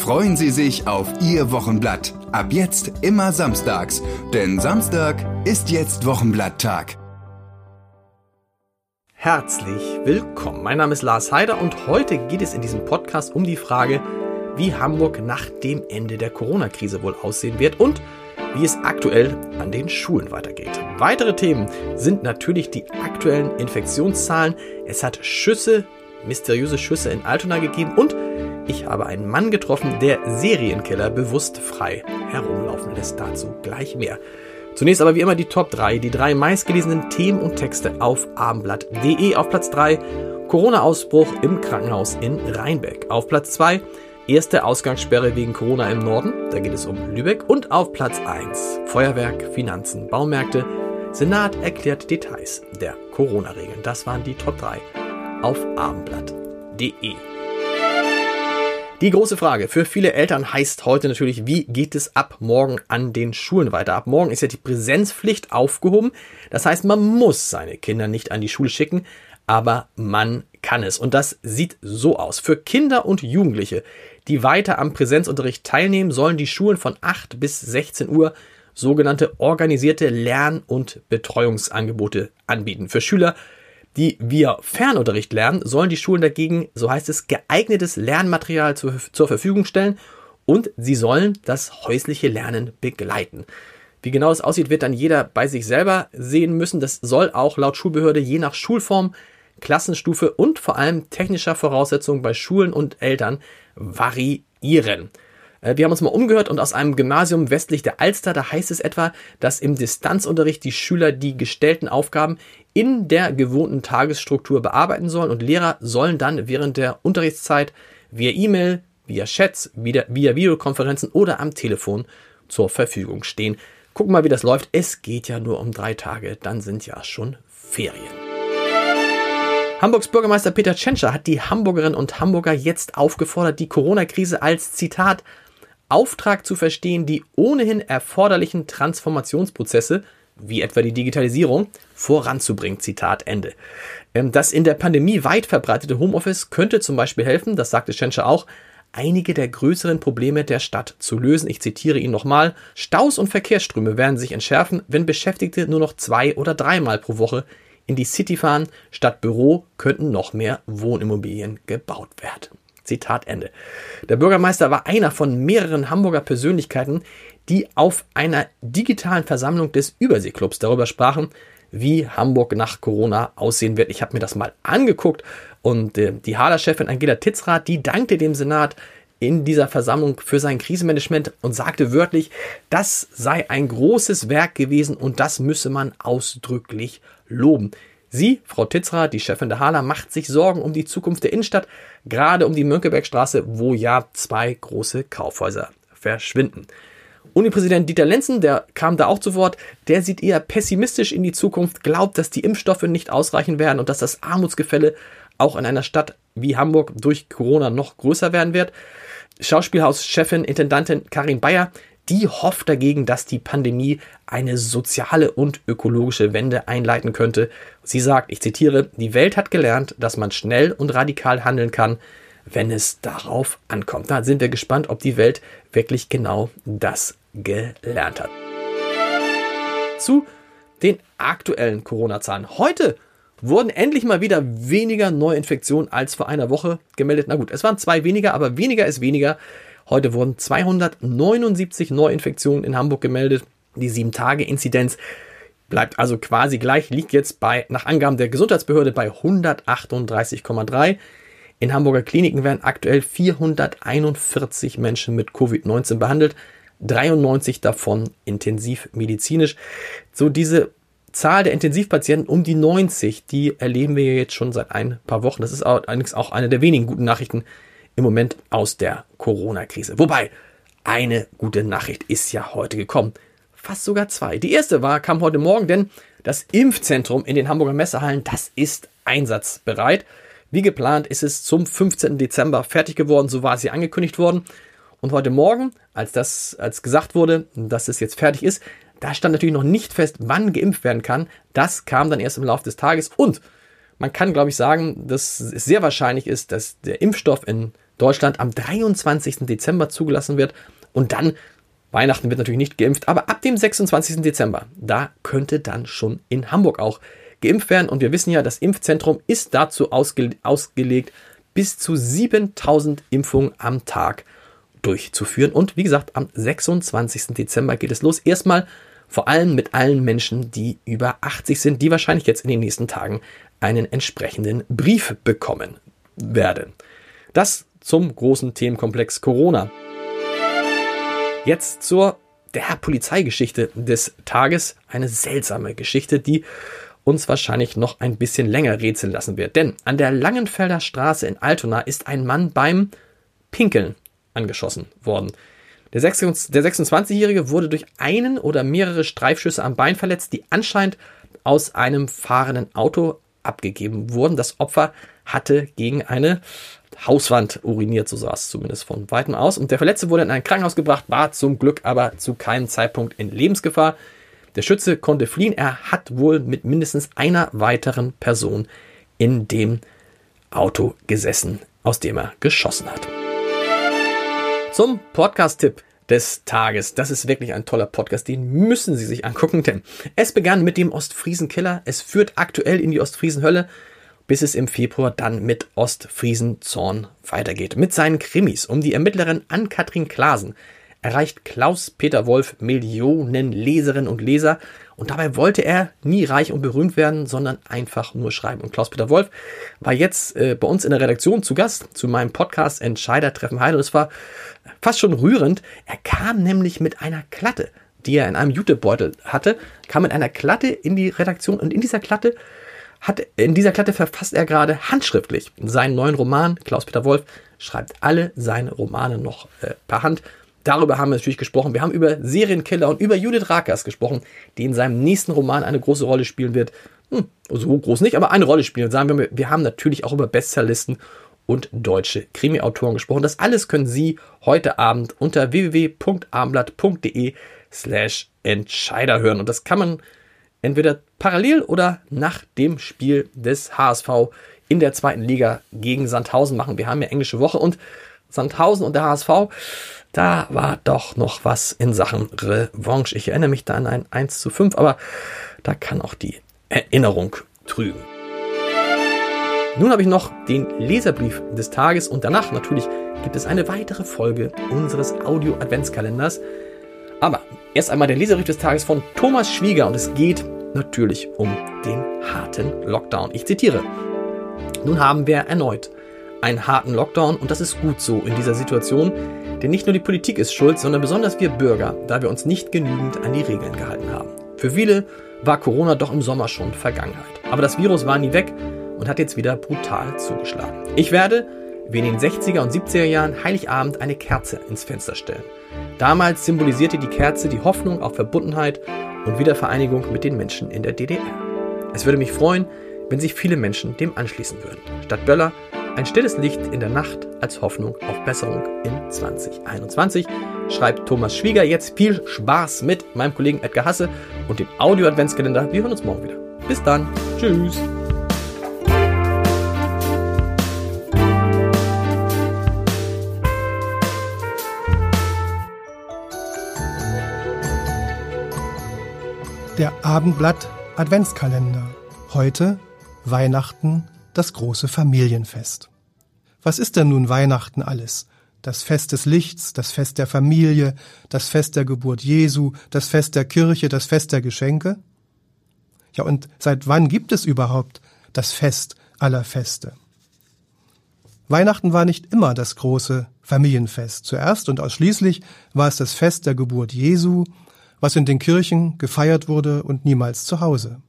Freuen Sie sich auf Ihr Wochenblatt. Ab jetzt immer samstags, denn Samstag ist jetzt Wochenblatttag. Herzlich willkommen. Mein Name ist Lars Heider und heute geht es in diesem Podcast um die Frage, wie Hamburg nach dem Ende der Corona-Krise wohl aussehen wird und wie es aktuell an den Schulen weitergeht. Weitere Themen sind natürlich die aktuellen Infektionszahlen. Es hat Schüsse, mysteriöse Schüsse in Altona gegeben und ich habe einen Mann getroffen, der Serienkiller bewusst frei herumlaufen lässt. Dazu gleich mehr. Zunächst aber wie immer die Top 3, die drei meistgelesenen Themen und Texte auf abendblatt.de. Auf Platz 3 Corona-Ausbruch im Krankenhaus in Rheinbeck. Auf Platz 2 erste Ausgangssperre wegen Corona im Norden, da geht es um Lübeck. Und auf Platz 1 Feuerwerk, Finanzen, Baumärkte. Senat erklärt Details der Corona-Regeln. Das waren die Top 3 auf abendblatt.de. Die große Frage für viele Eltern heißt heute natürlich, wie geht es ab morgen an den Schulen weiter? Ab morgen ist ja die Präsenzpflicht aufgehoben. Das heißt, man muss seine Kinder nicht an die Schule schicken, aber man kann es. Und das sieht so aus. Für Kinder und Jugendliche, die weiter am Präsenzunterricht teilnehmen, sollen die Schulen von 8 bis 16 Uhr sogenannte organisierte Lern- und Betreuungsangebote anbieten. Für Schüler die via Fernunterricht lernen, sollen die Schulen dagegen, so heißt es, geeignetes Lernmaterial zur, zur Verfügung stellen und sie sollen das häusliche Lernen begleiten. Wie genau es aussieht, wird dann jeder bei sich selber sehen müssen. Das soll auch laut Schulbehörde je nach Schulform, Klassenstufe und vor allem technischer Voraussetzungen bei Schulen und Eltern variieren. Äh, wir haben uns mal umgehört und aus einem Gymnasium westlich der Alster, da heißt es etwa, dass im Distanzunterricht die Schüler die gestellten Aufgaben in der gewohnten Tagesstruktur bearbeiten sollen und Lehrer sollen dann während der Unterrichtszeit via E-Mail, via Chats, via, via Videokonferenzen oder am Telefon zur Verfügung stehen. Gucken mal, wie das läuft. Es geht ja nur um drei Tage, dann sind ja schon Ferien. Hamburgs Bürgermeister Peter Tschentscher hat die Hamburgerinnen und Hamburger jetzt aufgefordert, die Corona-Krise als Zitat Auftrag zu verstehen, die ohnehin erforderlichen Transformationsprozesse, wie etwa die Digitalisierung, voranzubringen. Zitat Ende. Ähm, das in der Pandemie weit verbreitete Homeoffice könnte zum Beispiel helfen, das sagte Schenscher auch, einige der größeren Probleme der Stadt zu lösen. Ich zitiere ihn nochmal. Staus und Verkehrsströme werden sich entschärfen, wenn Beschäftigte nur noch zwei oder dreimal pro Woche in die City fahren. Statt Büro könnten noch mehr Wohnimmobilien gebaut werden. Zitat Ende. Der Bürgermeister war einer von mehreren Hamburger Persönlichkeiten, die auf einer digitalen Versammlung des Überseeklubs darüber sprachen, wie Hamburg nach Corona aussehen wird. Ich habe mir das mal angeguckt und äh, die Hader-Chefin Angela Titzrath, die dankte dem Senat in dieser Versammlung für sein Krisenmanagement und sagte wörtlich, das sei ein großes Werk gewesen und das müsse man ausdrücklich loben. Sie, Frau Titzra, die Chefin der Hala, macht sich Sorgen um die Zukunft der Innenstadt, gerade um die Mönckebergstraße, wo ja zwei große Kaufhäuser verschwinden. Unipräsident Dieter Lenzen, der kam da auch zu Wort, der sieht eher pessimistisch in die Zukunft, glaubt, dass die Impfstoffe nicht ausreichen werden und dass das Armutsgefälle auch in einer Stadt wie Hamburg durch Corona noch größer werden wird. Schauspielhauschefin, Intendantin Karin Bayer, die hofft dagegen, dass die Pandemie eine soziale und ökologische Wende einleiten könnte. Sie sagt, ich zitiere, die Welt hat gelernt, dass man schnell und radikal handeln kann, wenn es darauf ankommt. Da sind wir gespannt, ob die Welt wirklich genau das gelernt hat. Zu den aktuellen Corona-Zahlen. Heute wurden endlich mal wieder weniger Neuinfektionen als vor einer Woche gemeldet. Na gut, es waren zwei weniger, aber weniger ist weniger. Heute wurden 279 Neuinfektionen in Hamburg gemeldet. Die 7-Tage-Inzidenz bleibt also quasi gleich, liegt jetzt bei, nach Angaben der Gesundheitsbehörde bei 138,3. In Hamburger Kliniken werden aktuell 441 Menschen mit Covid-19 behandelt, 93 davon intensivmedizinisch. So diese Zahl der Intensivpatienten um die 90, die erleben wir jetzt schon seit ein paar Wochen. Das ist allerdings auch eine der wenigen guten Nachrichten im Moment aus der Corona-Krise. Wobei, eine gute Nachricht ist ja heute gekommen. Fast sogar zwei. Die erste war, kam heute Morgen, denn das Impfzentrum in den Hamburger Messehallen, das ist einsatzbereit. Wie geplant ist es zum 15. Dezember fertig geworden, so war sie angekündigt worden. Und heute Morgen, als das, als gesagt wurde, dass es jetzt fertig ist, da stand natürlich noch nicht fest, wann geimpft werden kann. Das kam dann erst im Laufe des Tages und man kann, glaube ich, sagen, dass es sehr wahrscheinlich ist, dass der Impfstoff in Deutschland am 23. Dezember zugelassen wird und dann Weihnachten wird natürlich nicht geimpft, aber ab dem 26. Dezember, da könnte dann schon in Hamburg auch geimpft werden. Und wir wissen ja, das Impfzentrum ist dazu ausge ausgelegt, bis zu 7000 Impfungen am Tag durchzuführen. Und wie gesagt, am 26. Dezember geht es los. Erstmal vor allem mit allen Menschen, die über 80 sind, die wahrscheinlich jetzt in den nächsten Tagen einen entsprechenden Brief bekommen werden. Das zum großen Themenkomplex Corona. Jetzt zur der Polizeigeschichte des Tages. Eine seltsame Geschichte, die uns wahrscheinlich noch ein bisschen länger rätseln lassen wird. Denn an der Langenfelder Straße in Altona ist ein Mann beim Pinkeln angeschossen worden. Der 26-Jährige wurde durch einen oder mehrere Streifschüsse am Bein verletzt, die anscheinend aus einem fahrenden Auto abgegeben wurden. Das Opfer hatte gegen eine Hauswand uriniert, so sah es zumindest von weitem aus. Und der Verletzte wurde in ein Krankenhaus gebracht, war zum Glück aber zu keinem Zeitpunkt in Lebensgefahr. Der Schütze konnte fliehen. Er hat wohl mit mindestens einer weiteren Person in dem Auto gesessen, aus dem er geschossen hat. Zum Podcast-Tipp des Tages. Das ist wirklich ein toller Podcast, den müssen Sie sich angucken, denn es begann mit dem Ostfriesen-Killer. Es führt aktuell in die Ostfriesen-Hölle, bis es im Februar dann mit Ostfriesen-Zorn weitergeht. Mit seinen Krimis um die Ermittlerin Ann-Kathrin Klasen erreicht Klaus-Peter Wolf Millionen Leserinnen und Leser. Und dabei wollte er nie reich und berühmt werden, sondern einfach nur schreiben. Und Klaus-Peter Wolf war jetzt äh, bei uns in der Redaktion zu Gast zu meinem Podcast Entscheider treffen Heil. Und es war fast schon rührend. Er kam nämlich mit einer Klatte, die er in einem Jutebeutel hatte, kam mit einer Klatte in die Redaktion und in dieser Klatte hat, in dieser Klatte verfasst er gerade handschriftlich seinen neuen Roman. Klaus-Peter Wolf schreibt alle seine Romane noch äh, per Hand. Darüber haben wir natürlich gesprochen. Wir haben über Serienkiller und über Judith Rakers gesprochen, die in seinem nächsten Roman eine große Rolle spielen wird. Hm, so groß nicht, aber eine Rolle spielen. Sagen wir, wir haben natürlich auch über Bestsellerlisten und deutsche Krimi-Autoren gesprochen. Das alles können Sie heute Abend unter www.abendblatt.de slash Entscheider hören. Und das kann man entweder parallel oder nach dem Spiel des HSV in der zweiten Liga gegen Sandhausen machen. Wir haben ja englische Woche und Sandhausen und der HSV da war doch noch was in Sachen Revanche. Ich erinnere mich da an ein 1 zu 5, aber da kann auch die Erinnerung trügen. Nun habe ich noch den Leserbrief des Tages und danach natürlich gibt es eine weitere Folge unseres Audio-Adventskalenders. Aber erst einmal der Leserbrief des Tages von Thomas Schwieger und es geht natürlich um den harten Lockdown. Ich zitiere. Nun haben wir erneut einen harten Lockdown und das ist gut so in dieser Situation, denn nicht nur die Politik ist schuld, sondern besonders wir Bürger, da wir uns nicht genügend an die Regeln gehalten haben. Für viele war Corona doch im Sommer schon Vergangenheit. Aber das Virus war nie weg und hat jetzt wieder brutal zugeschlagen. Ich werde, wie in den 60er und 70er Jahren, Heiligabend eine Kerze ins Fenster stellen. Damals symbolisierte die Kerze die Hoffnung auf Verbundenheit und Wiedervereinigung mit den Menschen in der DDR. Es würde mich freuen, wenn sich viele Menschen dem anschließen würden. Statt Böller ein stilles Licht in der Nacht als Hoffnung auf Besserung in 2021, schreibt Thomas Schwieger. Jetzt viel Spaß mit meinem Kollegen Edgar Hasse und dem Audio-Adventskalender. Wir hören uns morgen wieder. Bis dann. Tschüss. Der Abendblatt Adventskalender. Heute Weihnachten das große Familienfest. Was ist denn nun Weihnachten alles? Das Fest des Lichts, das Fest der Familie, das Fest der Geburt Jesu, das Fest der Kirche, das Fest der Geschenke? Ja, und seit wann gibt es überhaupt das Fest aller Feste? Weihnachten war nicht immer das große Familienfest. Zuerst und ausschließlich war es das Fest der Geburt Jesu, was in den Kirchen gefeiert wurde und niemals zu Hause.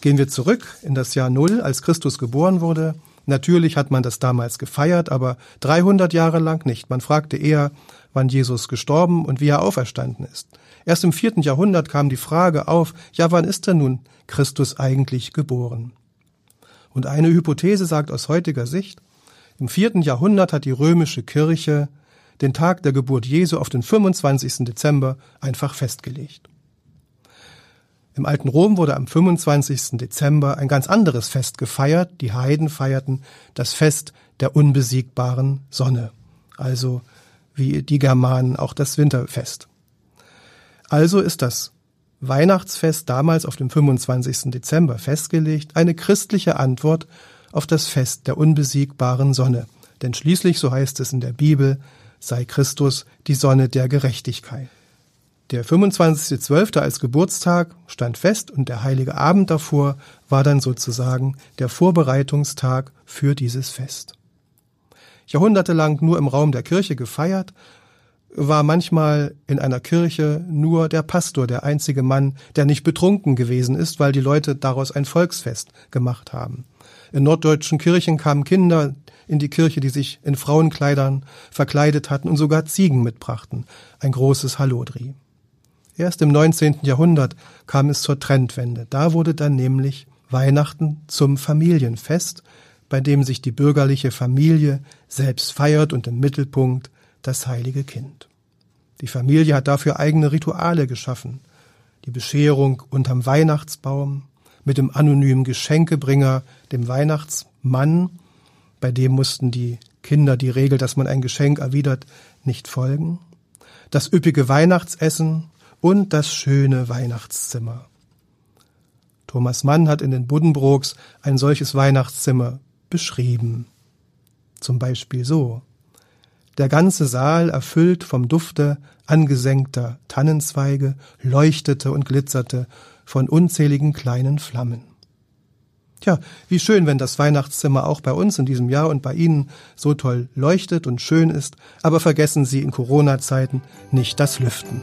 Gehen wir zurück in das Jahr Null, als Christus geboren wurde, Natürlich hat man das damals gefeiert, aber 300 Jahre lang nicht. Man fragte eher, wann Jesus gestorben und wie er auferstanden ist. Erst im vierten Jahrhundert kam die Frage auf, ja, wann ist denn nun Christus eigentlich geboren? Und eine Hypothese sagt aus heutiger Sicht, im vierten Jahrhundert hat die römische Kirche den Tag der Geburt Jesu auf den 25. Dezember einfach festgelegt. Im alten Rom wurde am 25. Dezember ein ganz anderes Fest gefeiert. Die Heiden feierten das Fest der unbesiegbaren Sonne, also wie die Germanen auch das Winterfest. Also ist das Weihnachtsfest damals auf dem 25. Dezember festgelegt, eine christliche Antwort auf das Fest der unbesiegbaren Sonne. Denn schließlich, so heißt es in der Bibel, sei Christus die Sonne der Gerechtigkeit. Der 25.12. als Geburtstag stand fest und der heilige Abend davor war dann sozusagen der Vorbereitungstag für dieses Fest. Jahrhundertelang nur im Raum der Kirche gefeiert, war manchmal in einer Kirche nur der Pastor der einzige Mann, der nicht betrunken gewesen ist, weil die Leute daraus ein Volksfest gemacht haben. In norddeutschen Kirchen kamen Kinder in die Kirche, die sich in Frauenkleidern verkleidet hatten und sogar Ziegen mitbrachten. Ein großes Hallodri. Erst im 19. Jahrhundert kam es zur Trendwende. Da wurde dann nämlich Weihnachten zum Familienfest, bei dem sich die bürgerliche Familie selbst feiert und im Mittelpunkt das heilige Kind. Die Familie hat dafür eigene Rituale geschaffen. Die Bescherung unterm Weihnachtsbaum mit dem anonymen Geschenkebringer, dem Weihnachtsmann, bei dem mussten die Kinder die Regel, dass man ein Geschenk erwidert, nicht folgen. Das üppige Weihnachtsessen und das schöne Weihnachtszimmer. Thomas Mann hat in den Buddenbrooks ein solches Weihnachtszimmer beschrieben. Zum Beispiel so. Der ganze Saal, erfüllt vom Dufte angesenkter Tannenzweige, leuchtete und glitzerte von unzähligen kleinen Flammen. Tja, wie schön, wenn das Weihnachtszimmer auch bei uns in diesem Jahr und bei Ihnen so toll leuchtet und schön ist, aber vergessen Sie in Corona-Zeiten nicht das Lüften.